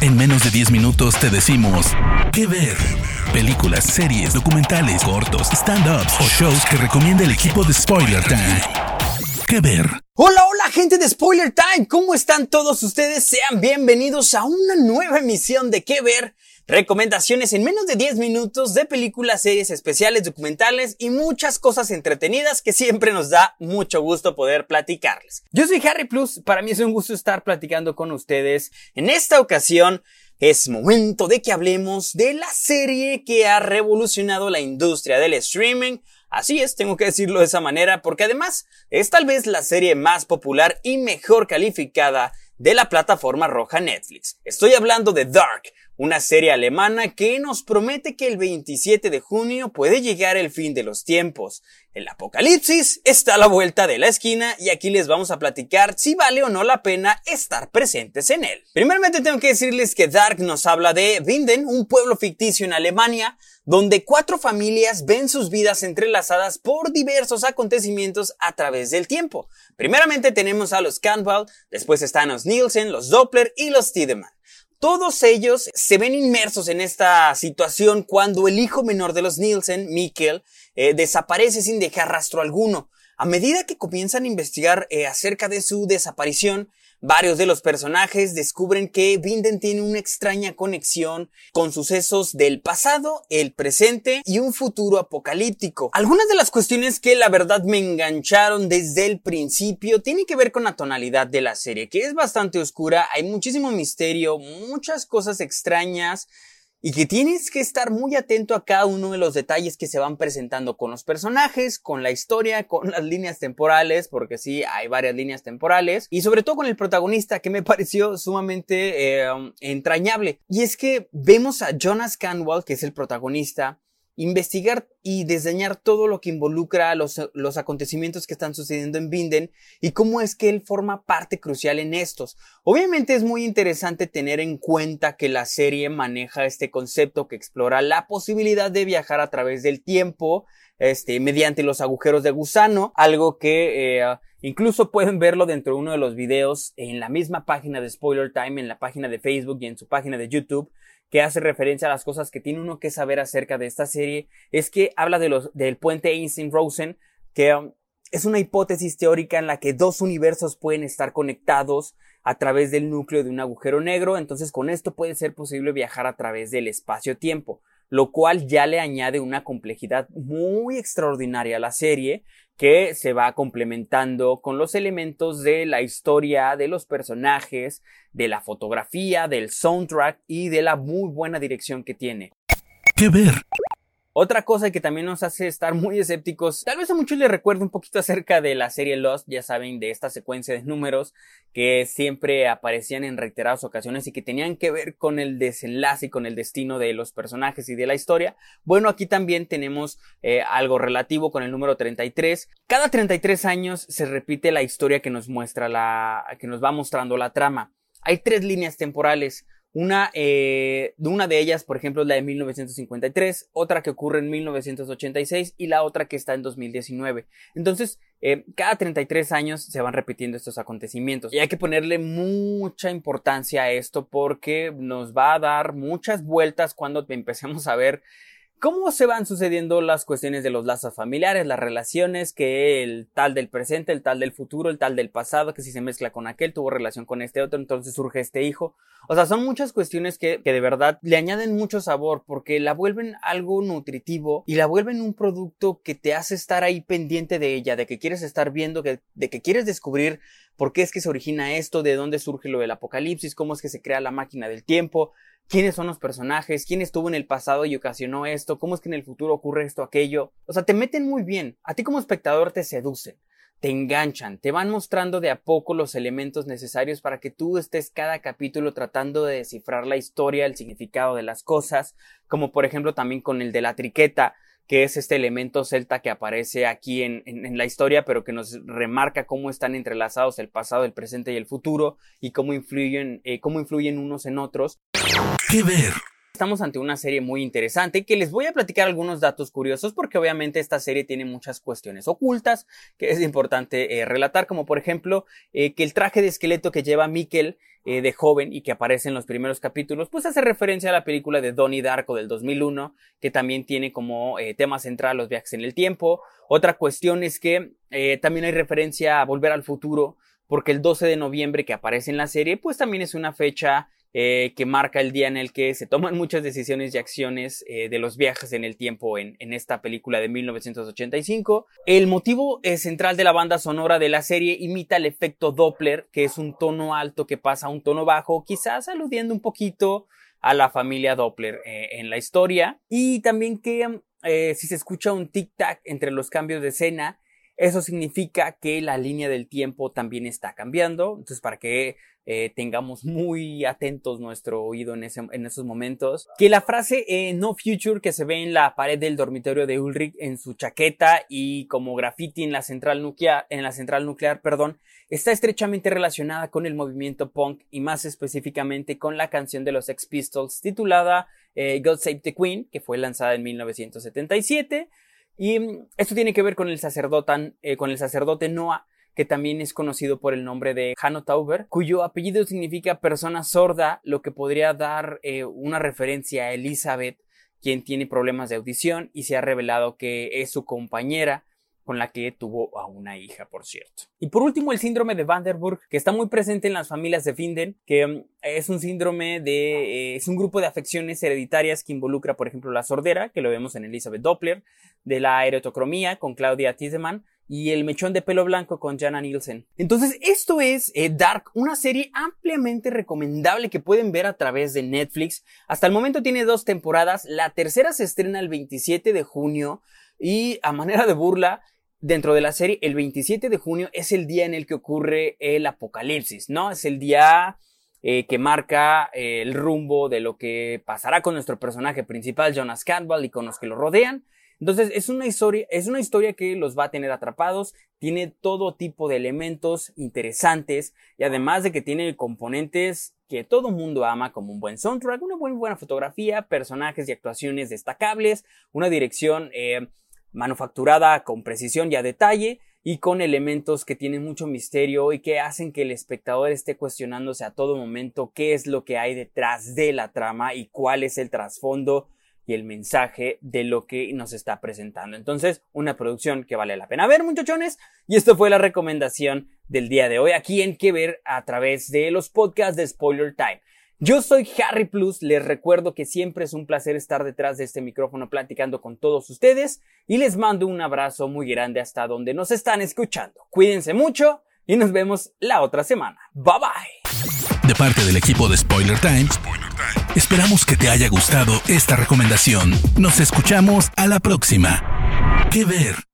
En menos de 10 minutos te decimos qué ver. Películas, series, documentales, cortos, stand-ups o shows que recomienda el equipo de Spoiler Time. ¿Qué ver? Hola, hola gente de Spoiler Time, ¿cómo están todos ustedes? Sean bienvenidos a una nueva emisión de ¿Qué ver? Recomendaciones en menos de 10 minutos de películas, series especiales, documentales y muchas cosas entretenidas que siempre nos da mucho gusto poder platicarles. Yo soy Harry Plus, para mí es un gusto estar platicando con ustedes. En esta ocasión es momento de que hablemos de la serie que ha revolucionado la industria del streaming. Así es, tengo que decirlo de esa manera porque además es tal vez la serie más popular y mejor calificada de la plataforma roja Netflix. Estoy hablando de Dark, una serie alemana que nos promete que el 27 de junio puede llegar el fin de los tiempos. El apocalipsis está a la vuelta de la esquina y aquí les vamos a platicar si vale o no la pena estar presentes en él. Primeramente tengo que decirles que Dark nos habla de Winden, un pueblo ficticio en Alemania, donde cuatro familias ven sus vidas entrelazadas por diversos acontecimientos a través del tiempo. Primeramente tenemos a los Campbell, después están los Nielsen, los Doppler y los Tiedemann. Todos ellos se ven inmersos en esta situación cuando el hijo menor de los Nielsen, Mikkel, eh, desaparece sin dejar rastro alguno. A medida que comienzan a investigar eh, acerca de su desaparición, Varios de los personajes descubren que Vinden tiene una extraña conexión con sucesos del pasado, el presente y un futuro apocalíptico. Algunas de las cuestiones que la verdad me engancharon desde el principio tienen que ver con la tonalidad de la serie, que es bastante oscura, hay muchísimo misterio, muchas cosas extrañas, y que tienes que estar muy atento a cada uno de los detalles que se van presentando con los personajes, con la historia, con las líneas temporales, porque sí, hay varias líneas temporales, y sobre todo con el protagonista que me pareció sumamente eh, entrañable. Y es que vemos a Jonas Canwell, que es el protagonista, investigar y diseñar todo lo que involucra los, los, acontecimientos que están sucediendo en Binden y cómo es que él forma parte crucial en estos. Obviamente es muy interesante tener en cuenta que la serie maneja este concepto que explora la posibilidad de viajar a través del tiempo, este, mediante los agujeros de gusano, algo que eh, incluso pueden verlo dentro de uno de los videos en la misma página de Spoiler Time, en la página de Facebook y en su página de YouTube que hace referencia a las cosas que tiene uno que saber acerca de esta serie, es que habla de los, del puente Einstein-Rosen, que um, es una hipótesis teórica en la que dos universos pueden estar conectados a través del núcleo de un agujero negro, entonces con esto puede ser posible viajar a través del espacio-tiempo, lo cual ya le añade una complejidad muy extraordinaria a la serie, que se va complementando con los elementos de la historia, de los personajes, de la fotografía, del soundtrack y de la muy buena dirección que tiene. ¿Qué ver? Otra cosa que también nos hace estar muy escépticos, tal vez a muchos les recuerdo un poquito acerca de la serie Lost, ya saben, de esta secuencia de números que siempre aparecían en reiteradas ocasiones y que tenían que ver con el desenlace y con el destino de los personajes y de la historia. Bueno, aquí también tenemos eh, algo relativo con el número 33. Cada 33 años se repite la historia que nos muestra la, que nos va mostrando la trama. Hay tres líneas temporales. Una, eh, una de ellas, por ejemplo, es la de 1953, otra que ocurre en 1986 y la otra que está en 2019. Entonces, eh, cada 33 años se van repitiendo estos acontecimientos y hay que ponerle mucha importancia a esto porque nos va a dar muchas vueltas cuando empecemos a ver cómo se van sucediendo las cuestiones de los lazos familiares, las relaciones, que el tal del presente, el tal del futuro, el tal del pasado, que si se mezcla con aquel, tuvo relación con este otro, entonces surge este hijo. O sea, son muchas cuestiones que, que de verdad le añaden mucho sabor porque la vuelven algo nutritivo y la vuelven un producto que te hace estar ahí pendiente de ella, de que quieres estar viendo, de que quieres descubrir por qué es que se origina esto, de dónde surge lo del apocalipsis, cómo es que se crea la máquina del tiempo, quiénes son los personajes, quién estuvo en el pasado y ocasionó esto, cómo es que en el futuro ocurre esto, aquello. O sea, te meten muy bien. A ti como espectador te seducen, te enganchan, te van mostrando de a poco los elementos necesarios para que tú estés cada capítulo tratando de descifrar la historia, el significado de las cosas, como por ejemplo también con el de la triqueta que es este elemento celta que aparece aquí en, la historia, pero que nos remarca cómo están entrelazados el pasado, el presente y el futuro, y cómo influyen, eh, cómo influyen unos en otros. ¿Qué ver? Estamos ante una serie muy interesante que les voy a platicar algunos datos curiosos porque obviamente esta serie tiene muchas cuestiones ocultas que es importante eh, relatar, como por ejemplo eh, que el traje de esqueleto que lleva Mikkel eh, de joven y que aparece en los primeros capítulos, pues hace referencia a la película de Donnie Darko del 2001, que también tiene como tema central los viajes en el tiempo. Otra cuestión es que también hay referencia a Volver al Futuro, porque el 12 de noviembre que aparece en la serie, pues también es una fecha eh, que marca el día en el que se toman muchas decisiones y acciones eh, de los viajes en el tiempo en, esta película de 1985. El motivo eh, central de la banda sonora de la serie imita el efecto Doppler, que es un tono alto que pasa a un tono bajo, quizás aludiendo un poquito a la familia Doppler en la historia. Y también que si se escucha un tic-tac entre los cambios de escena, eso significa que la línea del tiempo también está cambiando. Entonces, para que eh, tengamos muy atentos nuestro oído en, ese, en esos momentos. Que la frase eh, No Future que se ve en la pared del dormitorio de Ulrich en su chaqueta y como graffiti en la central nuclear, en la central nuclear, perdón, está estrechamente relacionada con el movimiento punk y más específicamente con la canción de los Sex Pistols titulada eh, God Save the Queen, que fue lanzada en 1977. Y esto tiene que ver con el sacerdote, eh, con el sacerdote Noah, que también es conocido por el nombre de Hanno Tauber, cuyo apellido significa persona sorda, lo que podría dar eh, una referencia a Elizabeth, quien tiene problemas de audición y se ha revelado que es su compañera con la que tuvo a una hija, por cierto. Y por último, el síndrome de Vanderburg, que está muy presente en las familias de Finden, que mm, es un síndrome de, eh, es un grupo de afecciones hereditarias que involucra, por ejemplo, la sordera, que lo vemos en Elizabeth Doppler, de la erotocromía con Claudia Tiedemann, y el mechón de pelo blanco con Jana Nielsen. Entonces, esto es eh, Dark, una serie ampliamente recomendable que pueden ver a través de Netflix. Hasta el momento tiene dos temporadas, la tercera se estrena el 27 de junio y a manera de burla, dentro de la serie, el 27 de junio es el día en el que ocurre el apocalipsis, ¿no? Es el día eh, que marca eh, el rumbo de lo que pasará con nuestro personaje principal, Jonas Campbell, y con los que lo rodean. Entonces, es una historia, es una historia que los va a tener atrapados, tiene todo tipo de elementos interesantes y además de que tiene componentes que todo mundo ama como un buen soundtrack, una buena, buena fotografía, personajes y actuaciones destacables, una dirección eh, manufacturada con precisión y a detalle y con elementos que tienen mucho misterio y que hacen que el espectador esté cuestionándose a todo momento qué es lo que hay detrás de la trama y cuál es el trasfondo y el mensaje de lo que nos está presentando. Entonces, una producción que vale la pena ver, muchachones. Y esto fue la recomendación del día de hoy aquí en Que Ver a través de los podcasts de Spoiler Time. Yo soy Harry Plus, les recuerdo que siempre es un placer estar detrás de este micrófono platicando con todos ustedes y les mando un abrazo muy grande hasta donde nos están escuchando. Cuídense mucho y nos vemos la otra semana. Bye bye. De parte del equipo de Spoiler Times, esperamos que te haya gustado esta recomendación. Nos escuchamos a la próxima. ¿Qué ver?